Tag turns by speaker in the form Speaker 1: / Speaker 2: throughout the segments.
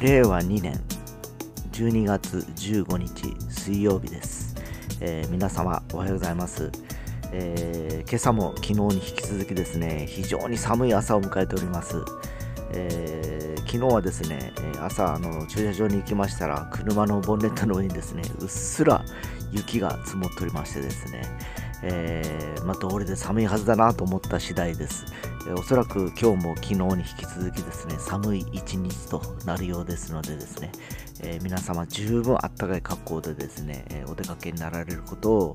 Speaker 1: 令和2年12月15日水曜日です、えー、皆様おはようございます、えー、今朝も昨日に引き続きですね非常に寒い朝を迎えております、えー、昨日はですね朝あの駐車場に行きましたら車のボンネットの上にですねうっすら雪が積もっておりましてですね、えー、まあ、通りで寒いはずだなと思った次第です、えー、おそらく今日も昨日に引き続きですね寒い一日となるようですのでですね、えー、皆様十分あったかい格好でですね、えお出かけになられることを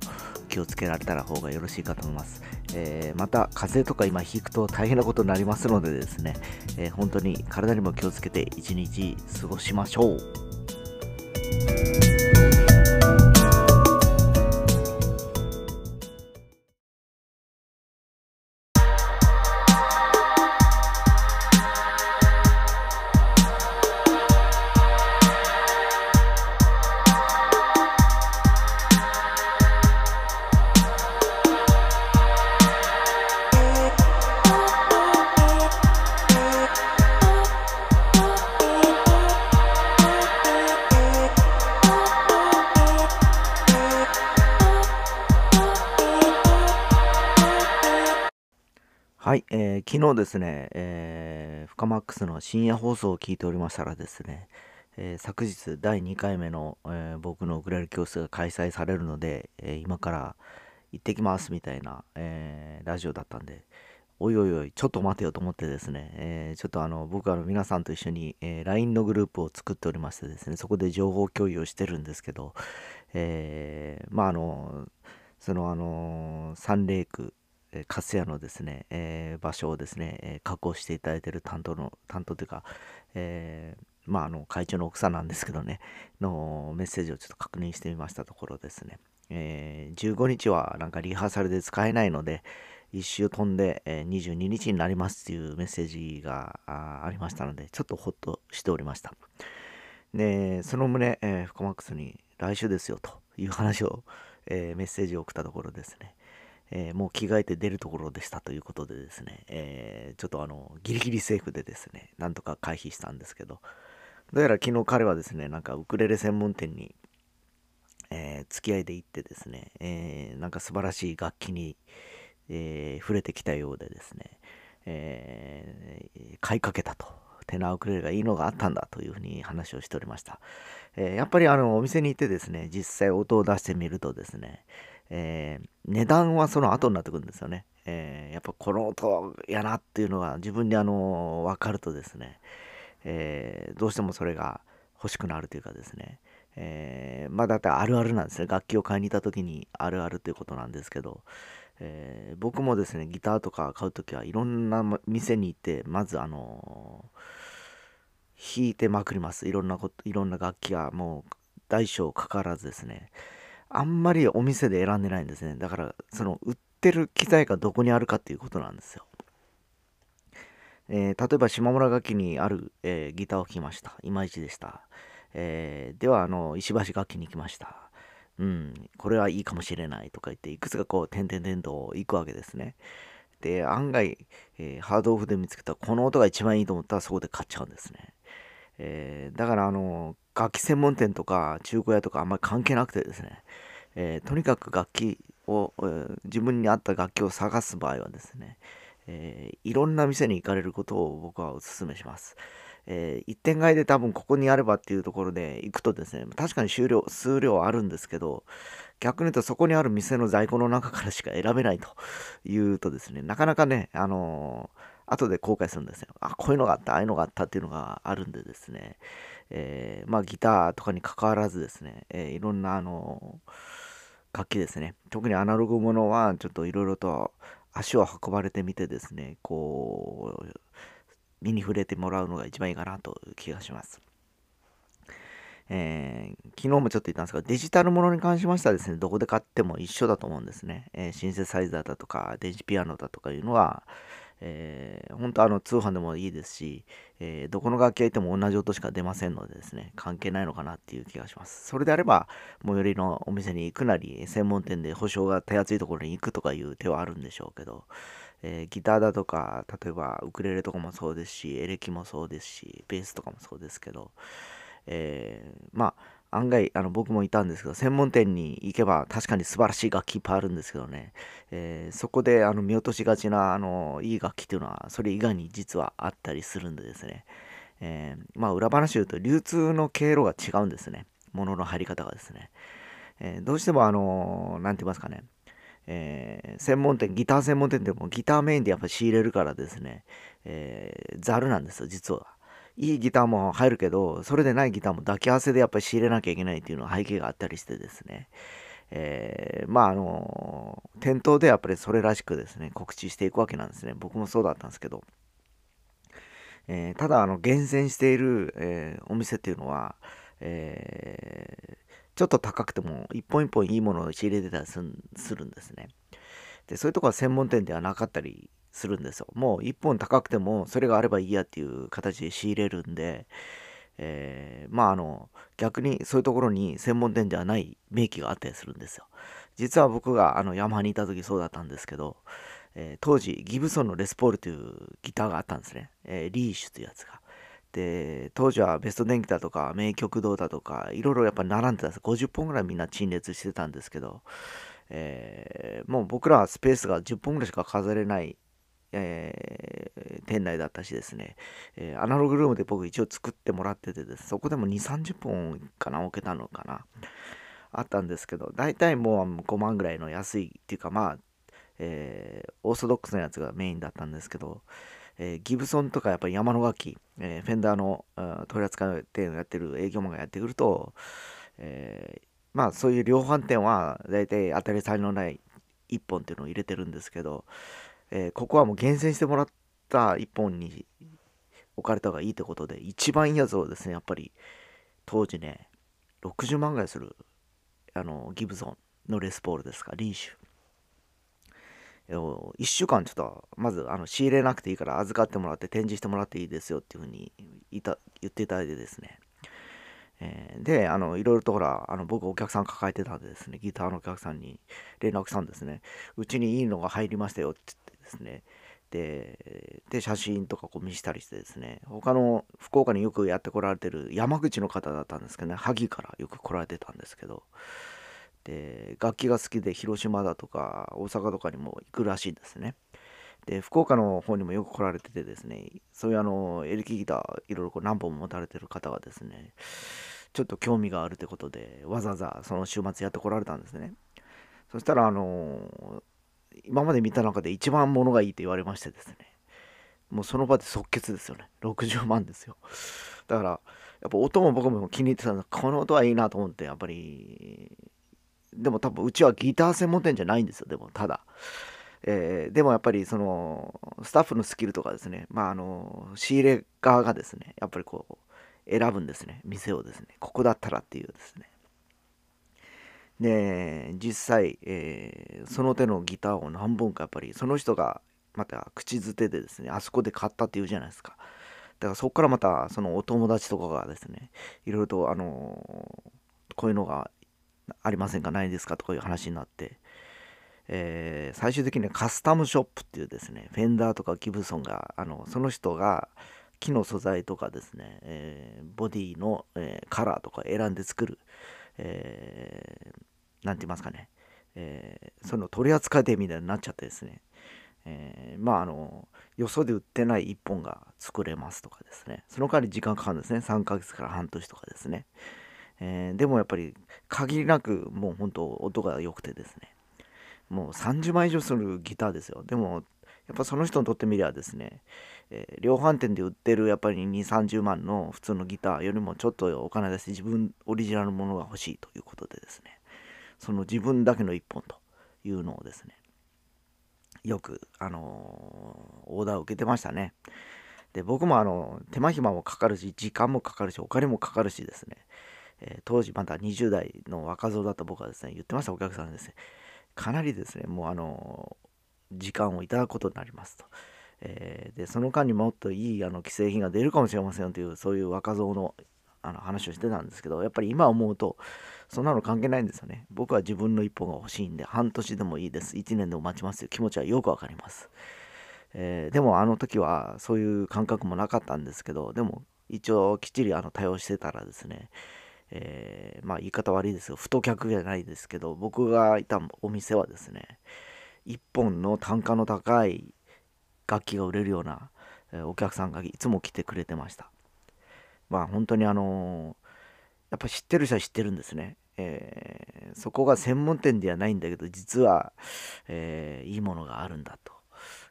Speaker 1: 気をつけられたら方がよろしいかと思います、えまた風邪とか今引くと大変なことになりますのでですね、え本当に体にも気をつけて一日過ごしましょう。はい、えー、昨日ですね、えー、フカマックスの深夜放送を聞いておりましたらですね、えー、昨日第2回目の、えー、僕のウクレレ教室が開催されるので、え今から行ってきますみたいな、えラジオだったんで、おいおいおい、ちょっと待てよと思ってですね、えちょっとあの僕は皆さんと一緒に、え LINE のグループを作っておりましてですね、そこで情報共有をしてるんですけど、えまああの、そのあの、サンレイク、え粕谷のですね、えー、場所をですね、えー、確保していただいている担当の、担当というか、えー、まあ、あの、会長の奥さんなんですけどね、のメッセージをちょっと確認してみましたところですね、えー、15日はなんかリハーサルで使えないので、1周飛んで、えー、22日になりますっていうメッセージがありましたので、ちょっとほっとしておりました。で、その旨、えー、フコマックスに来週ですよという話を、え、メッセージを送ったところですね、えー、もう着替えて出るところでしたということでですね、えー、ちょっとあの、ギリギリセーフでですね、なんとか回避したんですけど、どうやら昨日彼はですね、なんかウクレレ専門店に、えー、付き合いで行ってですね、えー、なんか素晴らしい楽器に、えー、触れてきたようでですね、えー、買いかけたと。テナーウクレレがいいのがあったんだというふうに話をしておりました。えー、やっぱりあのお店に行ってですね、実際音を出してみるとですね、えー、値段はその後になってくるんですよね。えー、やっぱこの音やなっていうのが自分にあの分かるとですね、えー、どうしてもそれが欲しくなるというかですね、えー、まあだってあるあるなんですね。楽器を買いに行った時にあるあるということなんですけど、えー、僕もですねギターとか買う時はいろんな店に行ってまずあの弾いてまくります。いろんなこといろんな楽器がもう大小かからずですね。あんまりお店で選んでないんですね。だから、その売ってる機材がどこにあるかっていうことなんですよ。えー、例えば島村楽器にある、えー、ギターを弾きました。いまいちでした。えー、では、あの、石橋楽器に行きました。うん、これはいいかもしれないとか言って、いくつかこう、点々点と行くわけですね。で、案外、えハードオフで見つけたこの音が一番いいと思ったらそこで買っちゃうんですね。えだから、あの、楽器専門店とか中古屋とかあんまり関係なくてですね、えー、とにかく楽器を、えー、自分に合った楽器を探す場合はですね、えー、いろんな店に行かれることを僕はお勧めします。えー、一点買いで多分ここにあればっていうところで行くとですね、確かに数量数量あるんですけど、逆に言うとそこにある店の在庫の中からしか選べないというとですね、なかなかね、あのー、後で後悔するんですよ。あ、こういうのがあった、ああいうのがあったっていうのがあるんでですね、えー、まあギターとかに関わらずですね、えいろんなあの楽器ですね。特にアナログものはちょっといろいろと足を運ばれてみてですね、こう、身に触れてもらうのが一番いいかなという気がします。えー、昨日もちょっと言ったんですが、デジタルものに関しましてはですね、どこで買っても一緒だと思うんですね。えー、シンセサイザーだとか、電子ピアノだとかいうのは、えー、本当あの通販でもいいですし、えー、どこの楽器がいても同じ音しか出ませんのでですね、関係ないのかなっていう気がします。それであれば、最寄りのお店に行くなり、専門店で保証が手厚いところに行くとかいう手はあるんでしょうけど、えー、ギターだとか、例えばウクレレとかもそうですし、エレキもそうですし、ベースとかもそうですけど、え、まあ、案外あの僕もいたんですけど専門店に行けば確かに素晴らしい楽器いっぱいあるんですけどね、えー、そこであの見落としがちなあのいい楽器っていうのはそれ以外に実はあったりするんでですね、えー、まあ裏話で言うと流通の経路が違うんですね。物の入り方がですね、えー、どうしてもあの何て言いますかね。えー、専門店、ギター専門店でもギターメインでやっぱ仕入れるからですね、えー、ザルなんですよ、実は。いいギターも入るけど、それでないギターも抱き合わせでやっぱり仕入れなきゃいけないっていうのは背景があったりしてですね、えー、まああの、店頭でやっぱりそれらしくですね、告知していくわけなんですね。僕もそうだったんですけど、えー、ただあの厳選している、えー、お店っていうのは、えちょっと高くても一本一本いいものを仕入れてたりするんですね。でそういうとこは専門店ではなかったりするんですよ。もう1本高くてもそれがあればいいやっていう形で仕入れるんで、えー、まああの逆にそういうところに専門店ではない名機があったりするんですよ。実は僕があのヤマハにいた時そうだったんですけど、えー、当時ギブソンのレスポールというギターがあったんですね。えー、リーシュというやつが。で当時はベスト電機だとか名曲堂だとかいろいろやっぱ並んでたんです50本ぐらいみんな陳列してたんですけど、えー、もう僕らはスペースが10本ぐらいしか飾れないえー、店内だったしですね、えー、アナログルームで僕一応作ってもらっててですそこでも2、30本かな、置けたのかな。あったんですけど、大体もう5万ぐらいの安いっていうか、まあ、えー、オーソドックスなやつがメインだったんですけど、えー、ギブソンとかやっぱり山の楽器、えー、フェンダーの取り扱い店をやってる営業マンがやってくると、えまあそういう量販店は大体当たり障りのない1本っていうのを入れてるんですけど、えー、ここはもう厳選してもらった1本に置かれた方がいいってことで、一番いいやつをですね、やっぱり当時ね、60万ぐらいするあのギブソンのレスポールですか、リーシュ。1週間ちょっとまずあの仕入れなくていいから預かってもらって展示してもらっていいですよっていうふうに言っていただいてですね、えー、であのいろいろとほらあの僕お客さん抱えてたんでですね。ギターのお客さんに連絡したんですね。うちにいいのが入りましたよってですね。で写真とかこう見したりしてですね。他の福岡によくやってこられてる山口の方だったんですけどね。萩からよく来られてたんですけど。で楽器が好きで広島だとか大阪とかにも行くらしいんですね。で福岡の方にもよく来られててですね。そういうあのエレキギターいろいろこう何本も持たれてる方がですね。ちょっと興味があるってことでわざわざその週末やってこられたんですね。そしたらあの今まで見た中で一番物がいいと言われましてですね。もうその場で即決ですよね。60万ですよ。だからやっぱ音も僕も気に入ってたんでこの音はいいなと思ってやっぱりでも多分うちはギター専門店じゃないんですよ。でもただ、えー、でもやっぱりそのスタッフのスキルとかですね。まああの仕入れ側がですねやっぱりこう選ぶんですね。店をですね。ここだったらっていうですね。で実際、えー、その手のギターを何本かやっぱりその人がまた口づてでですねあそこで買ったっていうじゃないですか。だからそこからまたそのお友達とかがですねいろいろとあのこういうのがありませんかないですかとかいう話になって、えー、最終的にはカスタムショップっていうですねフェンダーとかギブソンがあのその人が木の素材とかですね、えー、ボディの、えー、カラーとか選んで作る、えー、て言いますかね、えー、その取り扱い店みたいになっちゃってですね、えー、まああのよそで売ってない1本が作れますとかですね。その代わり時間かかるんですね。3ヶ月から半年とかですね、えー、でもやっぱり限りなくもう本当音が良くてですね。もう30万以上するギターですよ。でもやっぱその人にとってみりゃですね、えー、量販店で売ってるやっぱり2、30万の普通のギターよりもちょっとお金出して自分オリジナルのものが欲しいということでですね、その自分だけの1本というのをですね、よく、あのー、オーダーを受けてましたね。で、僕もあの、手間暇もかかるし、時間もかかるし、お金もかかるしですね、えー、当時まだ20代の若造だった僕はですね、言ってましたお客さんですね、かなりですね、もうあの、時間をいただくことになりますと。えー、でその間にもっといいあの既製品が出るかもしれませんというそういう若造のあの話をしてたんですけどやっぱり今思うとそんなの関係ないんですよね。僕は自分の一歩が欲しいんで半年でもいいです。1年でも待ちますという気持ちはよくわかります、えー、でもあの時はそういう感覚もなかったんですけどでも一応きっちりあの対応してたらですねえー、まあ言い方悪いですよ太客じゃないですけど僕がいたお店はですね1本の単価の高い楽器が売れるような、え、お客さんがいつも来てくれてました。まあ本当にあの、やっぱ知ってる人は知ってるんですね、えー、そこが専門店ではないんだけど実は、えいいものがあるんだと、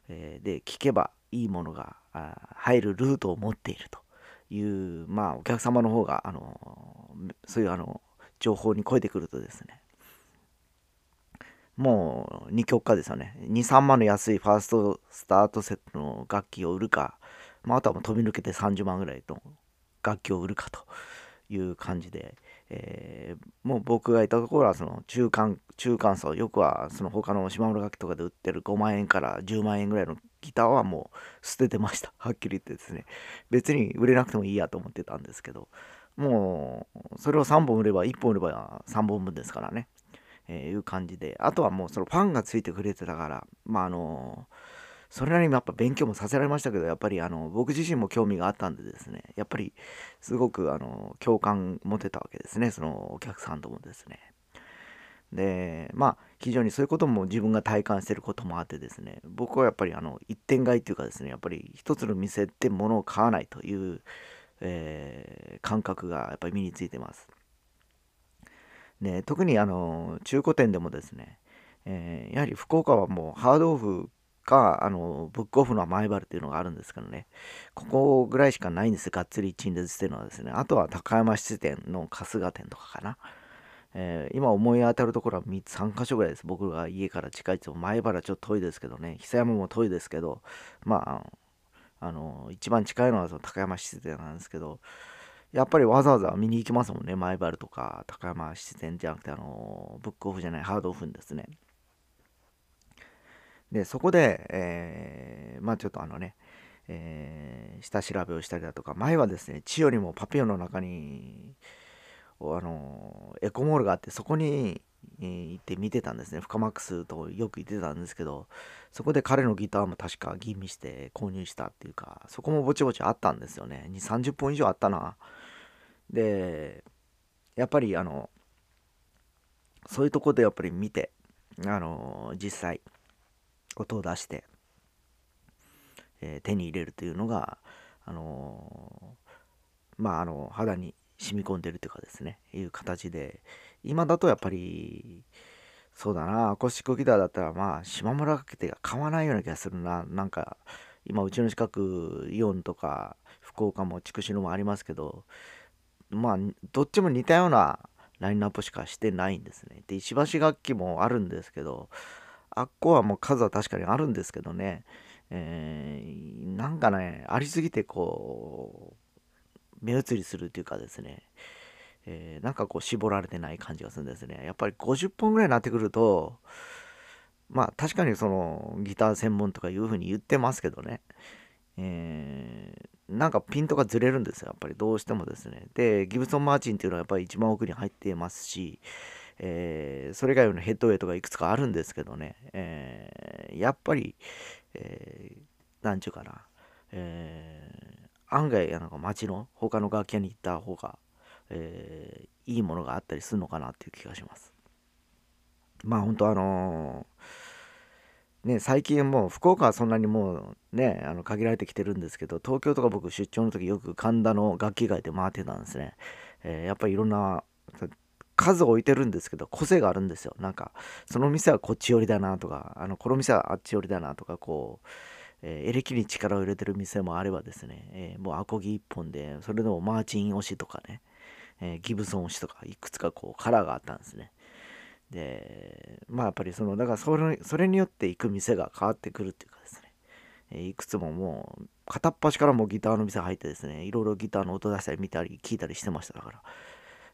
Speaker 1: えで聞けばいいものが入るルートを持っているというまあお客様の方があのそういうあの情報に超えてくるとですねもう二極化ですよね。23万の安いファーストスタートセットの楽器を売るか、まあ、あとはもう飛び抜けて30万ぐらいの楽器を売るかという感じで、えー、もう僕がいたところはその中間中間層よくはその他の島村楽器とかで売ってる5万円から10万円ぐらいのギターはもう捨ててました。はっきり言ってですね。別に売れなくてもいいやと思ってたんですけどもうそれを3本売れば1本売れば3本分ですからね、えー、いう感じであとはもうそのファンがついてくれてたからまああのそれなりにやっぱ勉強もさせられましたけどやっぱりあの僕自身も興味があったんでですねやっぱりすごくあの共感持てたわけですねそのお客さんともですねでまあ非常にそういうことも自分が体感してることもあってですね僕はやっぱりあの一点買いっていうかですねやっぱり一つの店で物を買わないというえー、感覚がやっぱり身についてます。で特にあの中古店でもですね、えー、やはり福岡はもうハードオフかあのブックオフの前原っていうのがあるんですけどねここぐらいしかないんですがっつり陳列してるのはですねあとは高山質店の春日店とかかな、えー、今思い当たるところは3つ3箇所ぐらいです。僕が家から近いと前原ちょっと遠いですけどね久山も遠いですけどまああの一番近いのはその高山質店なんですけどやっぱりわざわざ見に行きますもんね前原とか高山質店じゃなくてあのブックオフじゃないハードオフですねでそこで、えー、まあちょっとあのね、えー、下調べをしたりだとか前はですね千代にもパピオンの中にあのエコモールがあってそこに行って見てたんですね。フカマックスとよく行ってたんですけど、そこで彼のギターも確か吟味して購入したっていうか、そこもぼちぼちあったんですよね。2、30本以上あったな。で、やっぱりあの、そういうとこでやっぱり見て、あの、実際、音を出して、えー、手に入れるというのが、あのまあ、あの、肌に染み込んでるというかですね、いう形で、今だとやっぱり、そうだな、アコースティックギターだったら、まあ、島村かけて買わないような気がするな。なんか、今、うちの近く、イオンとか、福岡も筑紫野もありますけど、まあ、どっちも似たようなラインナップしかしてないんですね。で、石橋楽器もあるんですけど、あっこはもう数は確かにあるんですけどね、えー、なんかね、ありすぎてこう、目移りするというかですね、えー、なんかこう絞られてない感じがするんですね。やっぱり50本ぐらいになってくると、まあ確かにそのギター専門とかいう風に言ってますけどね、えー、なんかピントがずれるんですよ、やっぱりどうしてもですね。で、ギブソン・マーチンっていうのはやっぱり一番奥に入っていますし、えー、それ以外のヘッドウェイとかいくつかあるんですけどね、えー、やっぱり、えー、なんちゅうかな、え案外なんか街の他の楽器屋に行った方が、えー、いいものがあったりするのかなっていう気がします。まあ本当あのー、ね、最近もう福岡はそんなにもうねあの限られてきてるんですけど東京とか僕出張の時よく神田の楽器街で回ってたんですね、えー、やっぱりいろんな数置いてるんですけど個性があるんですよなんかその店はこっち寄りだなとかあのこの店はあっち寄りだなとかこうえー、エレキに力を入れてる店もあればですね、えー、もうアコギ1本で、それでもマーチン推しとかね、え、ギブソン推しとか、いくつかこうカラーがあったんですね。で、まあやっぱりその、だからそれそれによって行く店が変わってくるっていうかですね、えいくつももう、片っ端からもギターの店入ってですね、いろいろギターの音出したり見たり聞いたりしてましただから。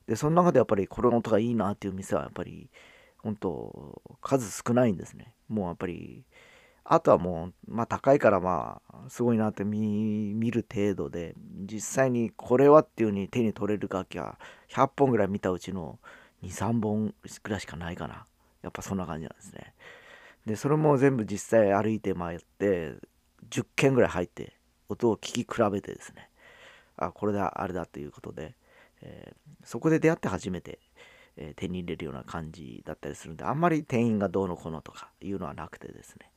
Speaker 1: で、その中でやっぱりこれの音がいいなっていう店はやっぱり、本当数少ないんですね。もうやっぱり、あとはもう、まあ高いからまあ、すごいなって見る程度で、実際にこれはっていう風に手に取れる楽器は100本ぐらい見たうちの2、3本ぐらいしかないかな。やっぱそんな感じなんですね。で、それも全部実際歩いて回って、10件ぐらい入って、音を聞き比べてですね、あ、これだ、あれだということで、えー、そこで出会って初めて、えー、手に入れるような感じだったりするんで、あんまり店員がどうのこうのとかいうのはなくてですね、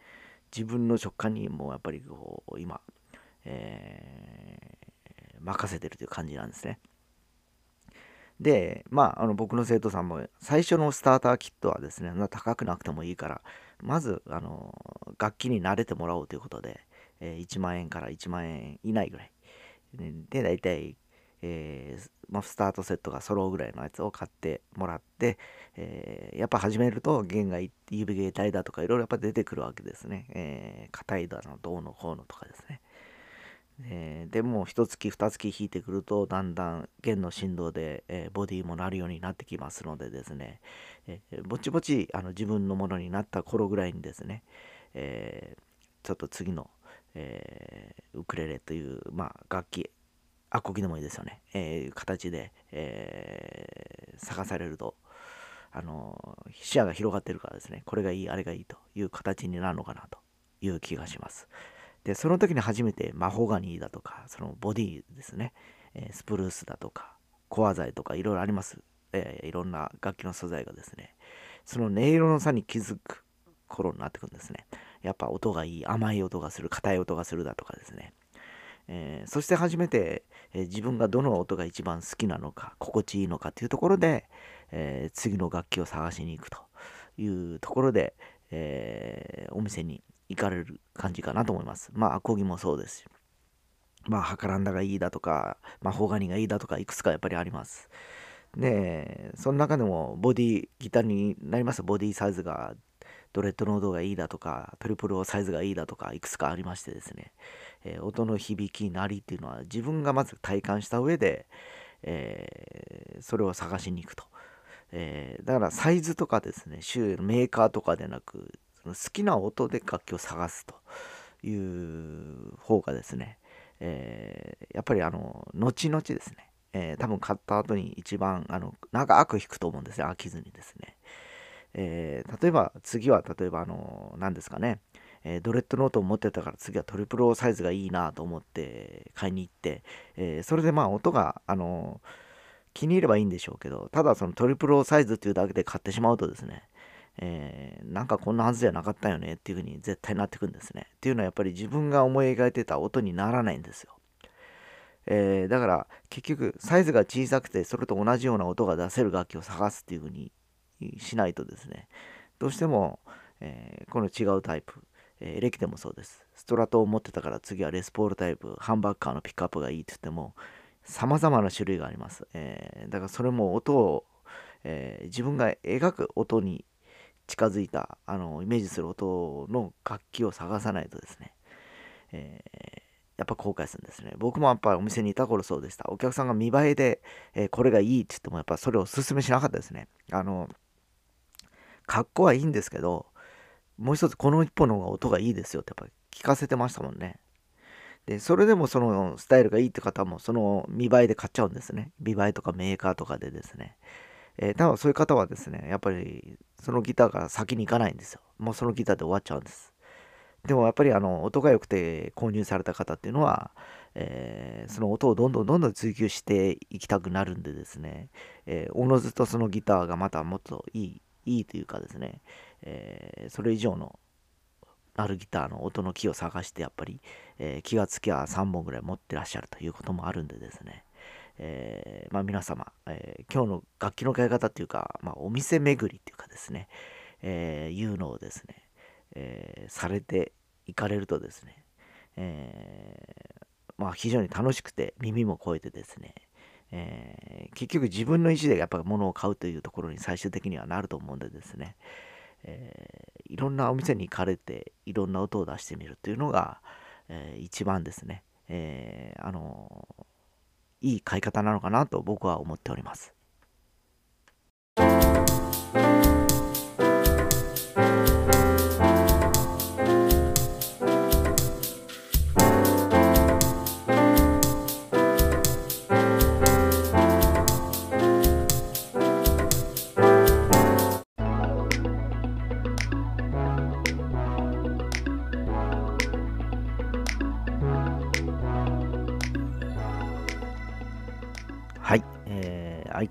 Speaker 1: 自分の直感にもやっぱりこう、今、えー、任せてるという感じなんですね。で、まあ、あの僕の生徒さんも最初のスターターキットはですね、高くなくてもいいから、まずあの楽器に慣れてもらおうということで、えー、1万円から1万円以内ぐらい。で、大体、えー、まあ、スタートセットが揃うぐらいのやつを買ってもらって、えー、やっぱ始めると弦が指芸体だとかいろいろやっぱ出てくるわけですね。えー、硬いだの、どうのこうのとかですね。えー、でも一月二月弾いてくるとだんだん弦の振動で、えー、ボディも鳴るようになってきますのでですね、えー、ぼちぼちあの自分のものになった頃ぐらいにですね、えちょっと次の、えウクレレという、まあ、楽器アコギでもいいですよね、え形で、え探されるとあの視野が広がってるからですねこれがいいあれがいいという形になるのかなという気がします。で、その時に初めてマホガニーだとか、そのボディですね、え、スプルースだとか、コア材とかいろいろあります。えー、いろんな楽器の素材がですね、その音色の差に気づく頃になってくるんですね。やっぱ音がいい、甘い音がする、硬い音がするだとかですね。えー、そして初めて、えー、自分がどの音が一番好きなのか、心地いいのかというところで、えー、次の楽器を探しに行くというところで、えお店に行かれる感じかなと思います。まあ、アコギもそうですし。まあ、ハカランダがいいだとか、ま、ホガニがいいだとか、いくつかやっぱりあります。で、その中でも、ボディ、ギターになりますボディサイズが、ドレッドノードがいいだとか、トリプルオサイズがいいだとか、いくつかありましてですね、えー、音の響き、鳴りっていうのは、自分がまず体感した上で、えー、それを探しに行くと。えー、だからサイズとかですね、周囲のメーカーとかでなく、その好きな音で楽器を探すという方がですね、えー、やっぱりあの後々ですね、えー、多分買った後に一番あの長く弾くと思うんですね飽きずにですね、えー、例えば次は例えばあの何ですかね、えドレッドノートを持ってたから次はトリプルサイズがいいなと思って買いに行って、えそれでまあ音があの気に入ればいいんでしょうけどただそのトリプルサイズっていうだけで買ってしまうとですねえー、なんかこんなはずじゃなかったよねっていうふうに絶対なってくんですね。っていうのはやっぱり自分が思い描いてた音にならないんですよ。えー、だから結局サイズが小さくてそれと同じような音が出せる楽器を探すっていうふうにしないとですねどうしても、えー、この違うタイプ、えー、エレキでもそうですストラトを持ってたから次はレスポールタイプハンバッカーのピックアップがいいって言っても様々な種類があります、え、だからそれも音を、え自分が描く音に近づいたあのイメージする音の楽器を探さないとですね、えー、やっぱ後悔するんですね。僕もやっぱりお店にいた頃そうでした。お客さんが見栄えで、えー、これがいいって言ってもやっぱそれをお勧めしなかったですね。あの、格好はいいんですけど、もう一つこの一本の方が音がいいですよってやっぱ聞かせてましたもんね。で、それでもそのスタイルがいいって方もその見栄えで買っちゃうんですね。見栄えとかメーカーとかでですね。えー、多分そういう方はですね、やっぱりそのギターが先に行かないんですよ。もうそのギターで終わっちゃうんです。でもやっぱりあの音が良くて購入された方っていうのは、えー、その音をどんどんどんどん追求していきたくなるんでですね、えー、おのずとそのギターがまたもっといい、いいというかですね、えー、それ以上のあるギターの音の木を探してやっぱり、え、気がつきゃ3本ぐらい持ってらっしゃるということもあるんでですね、えー、まあ、皆様、えー、今日の楽器の買い方っていうか、まあ、お店巡りっていうかですね、えー、いうのをですね、えされていかれるとですね、えまあ、非常に楽しくて耳も超えてですね、え結局自分の意思でやっぱり物を買うというところに最終的にはなると思うんでですね、えいろんなお店に行かれていろんな音を出してみるというのが、え一番ですね、えあのいい買い方なのかなと僕は思っております。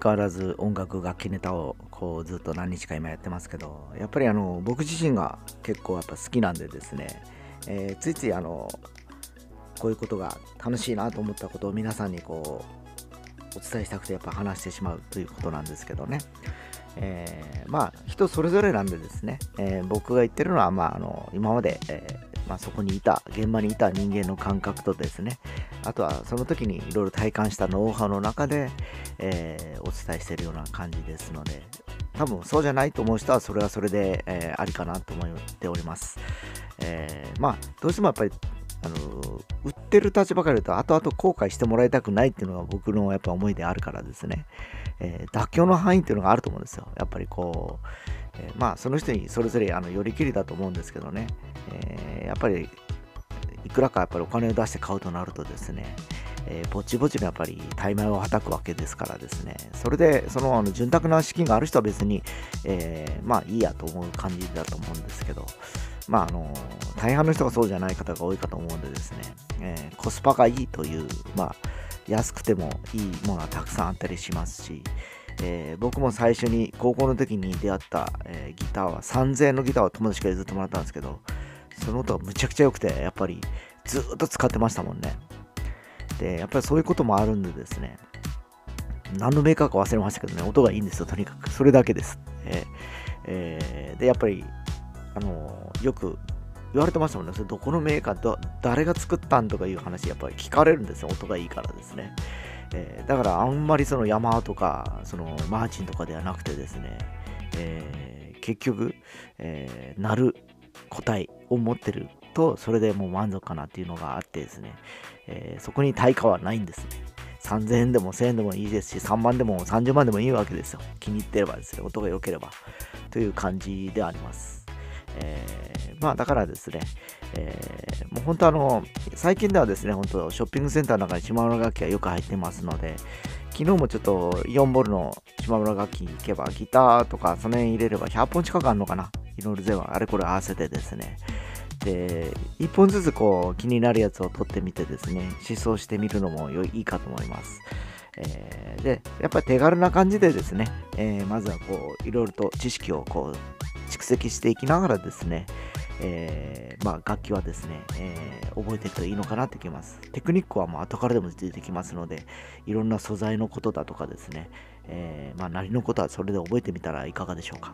Speaker 1: 変わらず音楽楽器ネタをこうずっと何日か今やってますけどやっぱりあの僕自身が結構やっぱ好きなんでですね、えー、ついついあのこういうことが楽しいなと思ったことを皆さんにこうお伝えしたくてやっぱ話してしまうということなんですけどね、えー、まあ人それぞれなんでですね、えー、僕が言ってるのは、まあ、あの今まで、えー、まあ、そこにいた現場にいた人間の感覚とですねあとはその時にいろいろ体感したノウハウの中で、えお伝えしているような感じですので多分そうじゃないと思う人はそれはそれで、えありかなと思っております、えまあどうしてもやっぱりあの売ってる立場から言うと後々後悔してもらいたくないっていうのが僕のやっぱ思いであるからですね、えー、妥協の範囲っていうのがあると思うんですよ。やっぱりこう、えー、まあその人にそれぞれあの寄り切りだと思うんですけどね、えー、やっぱりくらかやっぱりお金を出して買うとなるとですね、えー、ぼちぼちのやっぱり大枚をはたくわけですからですね、それでそのあの潤沢な資金がある人は別に、えー、まあいいやと思う感じだと思うんですけど、まああの大半の人がそうじゃない方が多いかと思うんでですね、えー、コスパがいいという、まあ、安くてもいいものはたくさんあったりしますし、えー、僕も最初に高校の時に出会った、えー、ギターは3000円のギターを友達から譲ってもらったんですけどその音がむちゃくちゃ良くてやっぱりずっと使ってましたもんねでやっぱりそういうこともあるんでですね何のメーカーか忘れましたけどね音がいいんですよとにかくそれだけです、ええ、でやっぱりあのよく言われてましたもんね。それどこのメーカーと誰が作ったんとかいう話やっぱり聞かれるんですよ。音がいいからですね。えー、だからあんまりそのヤマハとかそのマーチンとかではなくてですね、えー、結局、えー、鳴る個体を持ってるとそれでもう満足かなっていうのがあってですね、えそこに対価はないんですね。3000円でも1000円でもいいですし、3万でも30万でもいいわけですよ。気に入ってればですね、音が良ければ。という感じであります。えー、まあだからですね、えー、もう本当あの、最近ではですね、本当ショッピングセンターの中に島村楽器がよく入ってますので、昨日もちょっと4ボルの島村楽器行けば、ギターとかその辺入れれば100本近くあるのかな。いろいろ全部あれこれ合わせてですね。で、1本ずつこう気になるやつを取ってみてですね、思想してみるのもいいかと思います。えー、で、やっぱり手軽な感じでですね、えー、まずはこう、いろいろと知識をこう、蓄積していきながらですね、えー、まあ、楽器はですね、えー、覚えていくといいのかなってきます。テクニックはもう後からでも出てきますので、いろんな素材のことだとかですね、えー、まあ、何のことはそれで覚えてみたらいかがでしょうか。